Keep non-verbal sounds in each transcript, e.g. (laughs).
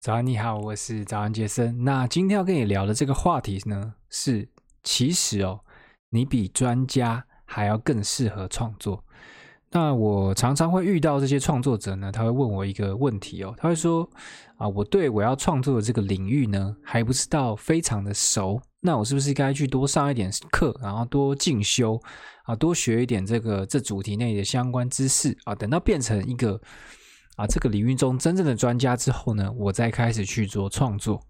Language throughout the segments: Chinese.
早安，你好，我是早安杰森。那今天要跟你聊的这个话题呢，是其实哦，你比专家还要更适合创作。那我常常会遇到这些创作者呢，他会问我一个问题哦，他会说啊，我对我要创作的这个领域呢，还不知道非常的熟，那我是不是该去多上一点课，然后多进修啊，多学一点这个这主题内的相关知识啊，等到变成一个。啊，这个领域中真正的专家之后呢，我再开始去做创作。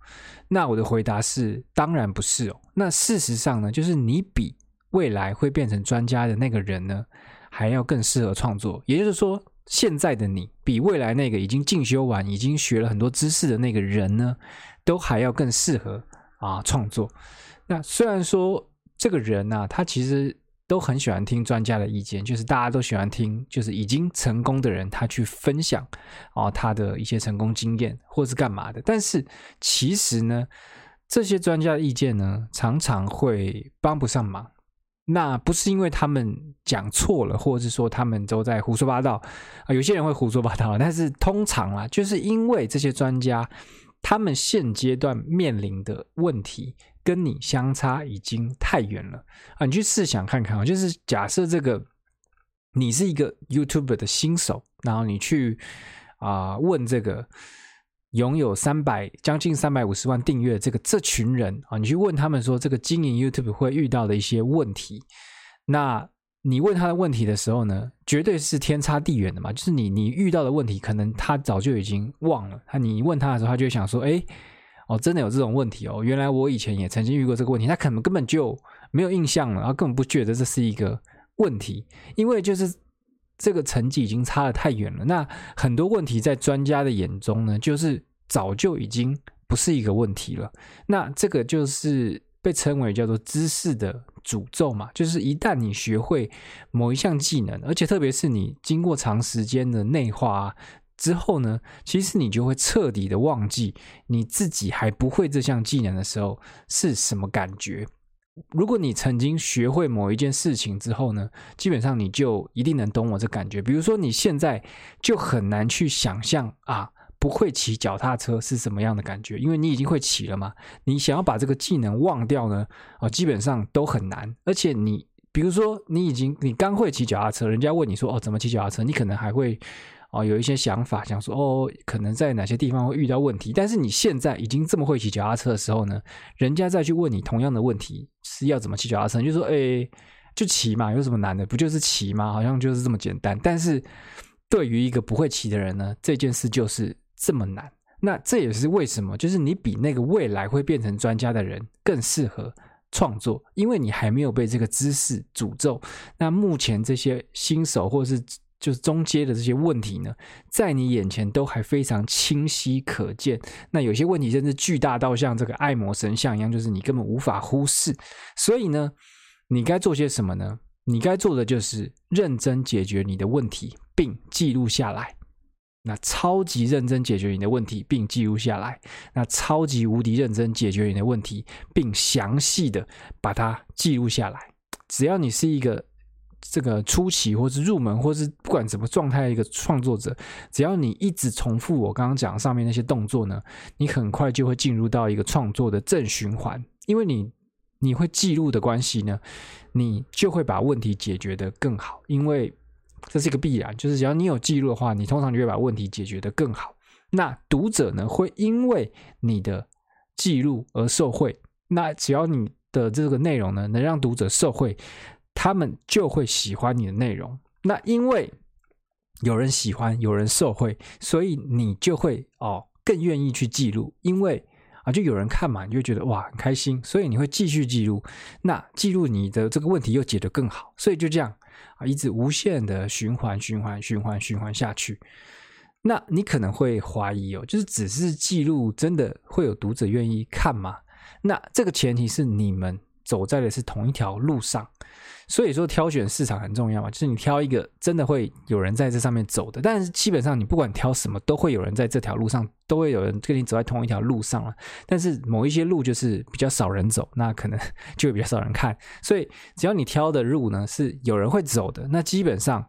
那我的回答是，当然不是哦。那事实上呢，就是你比未来会变成专家的那个人呢，还要更适合创作。也就是说，现在的你比未来那个已经进修完、已经学了很多知识的那个人呢，都还要更适合啊创作。那虽然说这个人呢、啊，他其实。都很喜欢听专家的意见，就是大家都喜欢听，就是已经成功的人他去分享啊他的一些成功经验，或是干嘛的。但是其实呢，这些专家的意见呢，常常会帮不上忙。那不是因为他们讲错了，或者是说他们都在胡说八道啊。有些人会胡说八道，但是通常啊，就是因为这些专家他们现阶段面临的问题。跟你相差已经太远了啊！你去试想看看啊，就是假设这个你是一个 YouTube 的新手，然后你去啊、问这个拥有三百将近三百五十万订阅这个这群人啊，你去问他们说这个经营 YouTube 会遇到的一些问题，那你问他的问题的时候呢，绝对是天差地远的嘛！就是你你遇到的问题，可能他早就已经忘了。他你问他的时候，他就会想说：“哎。”哦，真的有这种问题哦！原来我以前也曾经遇过这个问题，他可能根本就没有印象了，然后根本不觉得这是一个问题，因为就是这个成绩已经差得太远了。那很多问题在专家的眼中呢，就是早就已经不是一个问题了。那这个就是被称为叫做知识的诅咒嘛，就是一旦你学会某一项技能，而且特别是你经过长时间的内化。之后呢，其实你就会彻底的忘记你自己还不会这项技能的时候是什么感觉。如果你曾经学会某一件事情之后呢，基本上你就一定能懂我这感觉。比如说你现在就很难去想象啊，不会骑脚踏车是什么样的感觉，因为你已经会骑了嘛。你想要把这个技能忘掉呢，啊，基本上都很难。而且你比如说你已经你刚会骑脚踏车，人家问你说哦，怎么骑脚踏车，你可能还会。哦，有一些想法，想说哦，可能在哪些地方会遇到问题。但是你现在已经这么会骑脚踏车的时候呢，人家再去问你同样的问题是要怎么骑脚踏车，就说哎，就骑嘛，有什么难的？不就是骑吗？好像就是这么简单。但是对于一个不会骑的人呢，这件事就是这么难。那这也是为什么，就是你比那个未来会变成专家的人更适合创作，因为你还没有被这个知识诅咒。那目前这些新手或是就是中阶的这些问题呢，在你眼前都还非常清晰可见。那有些问题甚至巨大到像这个爱魔神像一样，就是你根本无法忽视。所以呢，你该做些什么呢？你该做的就是认真解决你的问题，并记录下来。那超级认真解决你的问题，并记录下来。那超级无敌认真解决你的问题，并详细的把它记录下来。只要你是一个。这个初期，或是入门，或是不管什么状态一个创作者，只要你一直重复我刚刚讲上面那些动作呢，你很快就会进入到一个创作的正循环。因为你你会记录的关系呢，你就会把问题解决得更好。因为这是一个必然，就是只要你有记录的话，你通常就会把问题解决得更好。那读者呢，会因为你的记录而受惠。那只要你的这个内容呢，能让读者受惠。他们就会喜欢你的内容，那因为有人喜欢，有人受惠，所以你就会哦更愿意去记录，因为啊就有人看嘛，你就觉得哇很开心，所以你会继续记录。那记录你的这个问题又解得更好，所以就这样啊一直无限的循环循环循环循环下去。那你可能会怀疑哦，就是只是记录，真的会有读者愿意看吗？那这个前提是你们走在的是同一条路上。所以说挑选市场很重要嘛，就是你挑一个真的会有人在这上面走的，但是基本上你不管挑什么，都会有人在这条路上，都会有人跟你走在同一条路上了。但是某一些路就是比较少人走，那可能 (laughs) 就会比较少人看。所以只要你挑的路呢是有人会走的，那基本上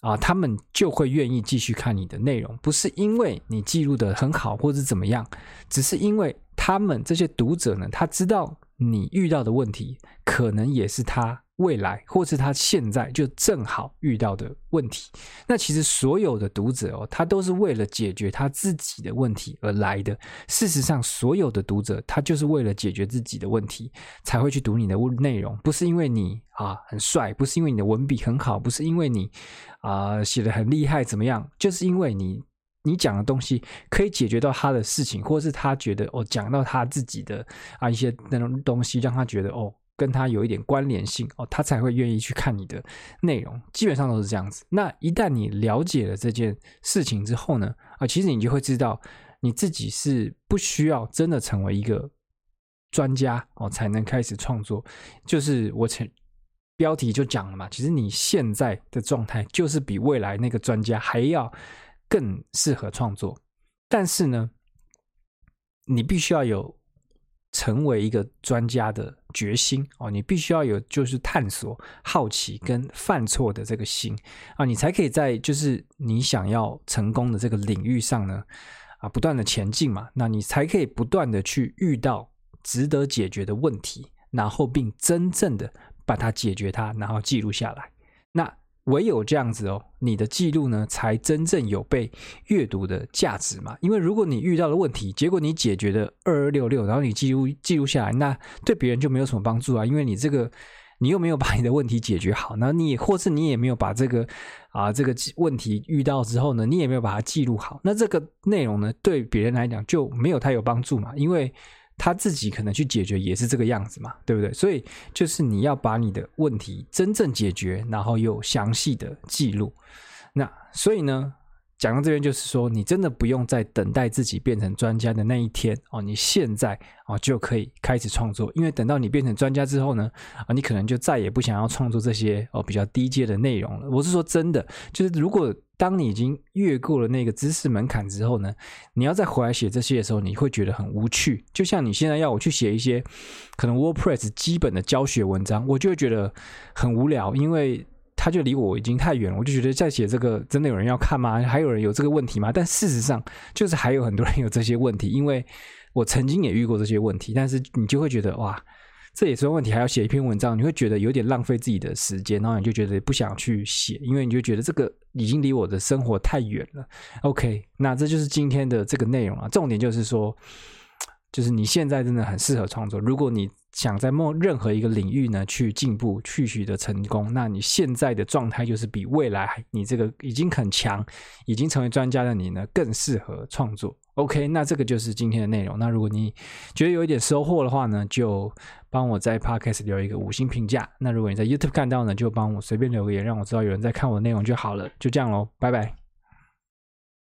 啊，他们就会愿意继续看你的内容，不是因为你记录得很好或者怎么样，只是因为他们这些读者呢，他知道你遇到的问题，可能也是他。未来，或是他现在就正好遇到的问题，那其实所有的读者哦，他都是为了解决他自己的问题而来的。事实上，所有的读者他就是为了解决自己的问题才会去读你的内容，不是因为你啊很帅，不是因为你的文笔很好，不是因为你啊写得很厉害怎么样，就是因为你你讲的东西可以解决到他的事情，或是他觉得哦讲到他自己的啊一些那种东西，让他觉得哦。跟他有一点关联性哦，他才会愿意去看你的内容，基本上都是这样子。那一旦你了解了这件事情之后呢，啊，其实你就会知道你自己是不需要真的成为一个专家哦，才能开始创作。就是我前标题就讲了嘛，其实你现在的状态就是比未来那个专家还要更适合创作。但是呢，你必须要有。成为一个专家的决心哦，你必须要有就是探索、好奇跟犯错的这个心啊，你才可以在就是你想要成功的这个领域上呢啊，不断的前进嘛，那你才可以不断的去遇到值得解决的问题，然后并真正的把它解决它，然后记录下来。唯有这样子哦，你的记录呢，才真正有被阅读的价值嘛。因为如果你遇到了问题，结果你解决的二二六六，然后你记录记录下来，那对别人就没有什么帮助啊。因为你这个你又没有把你的问题解决好，那你或是你也没有把这个啊这个问题遇到之后呢，你也没有把它记录好，那这个内容呢，对别人来讲就没有太有帮助嘛，因为。他自己可能去解决也是这个样子嘛，对不对？所以就是你要把你的问题真正解决，然后又详细的记录。那所以呢，讲到这边就是说，你真的不用再等待自己变成专家的那一天哦，你现在哦就可以开始创作，因为等到你变成专家之后呢，啊，你可能就再也不想要创作这些哦比较低阶的内容了。我是说真的，就是如果。当你已经越过了那个知识门槛之后呢，你要再回来写这些的时候，你会觉得很无趣。就像你现在要我去写一些可能 WordPress 基本的教学文章，我就会觉得很无聊，因为他就离我已经太远了。我就觉得在写这个，真的有人要看吗？还有人有这个问题吗？但事实上，就是还有很多人有这些问题，因为我曾经也遇过这些问题。但是你就会觉得哇。这也是问题，还要写一篇文章，你会觉得有点浪费自己的时间，然后你就觉得不想去写，因为你就觉得这个已经离我的生活太远了。OK，那这就是今天的这个内容啊。重点就是说，就是你现在真的很适合创作。如果你想在某任何一个领域呢去进步、去取得成功，那你现在的状态就是比未来你这个已经很强、已经成为专家的你呢更适合创作。OK，那这个就是今天的内容。那如果你觉得有一点收获的话呢，就帮我在 Podcast 留一个五星评价。那如果你在 YouTube 看到呢，就帮我随便留个言，让我知道有人在看我的内容就好了。就这样喽，拜拜。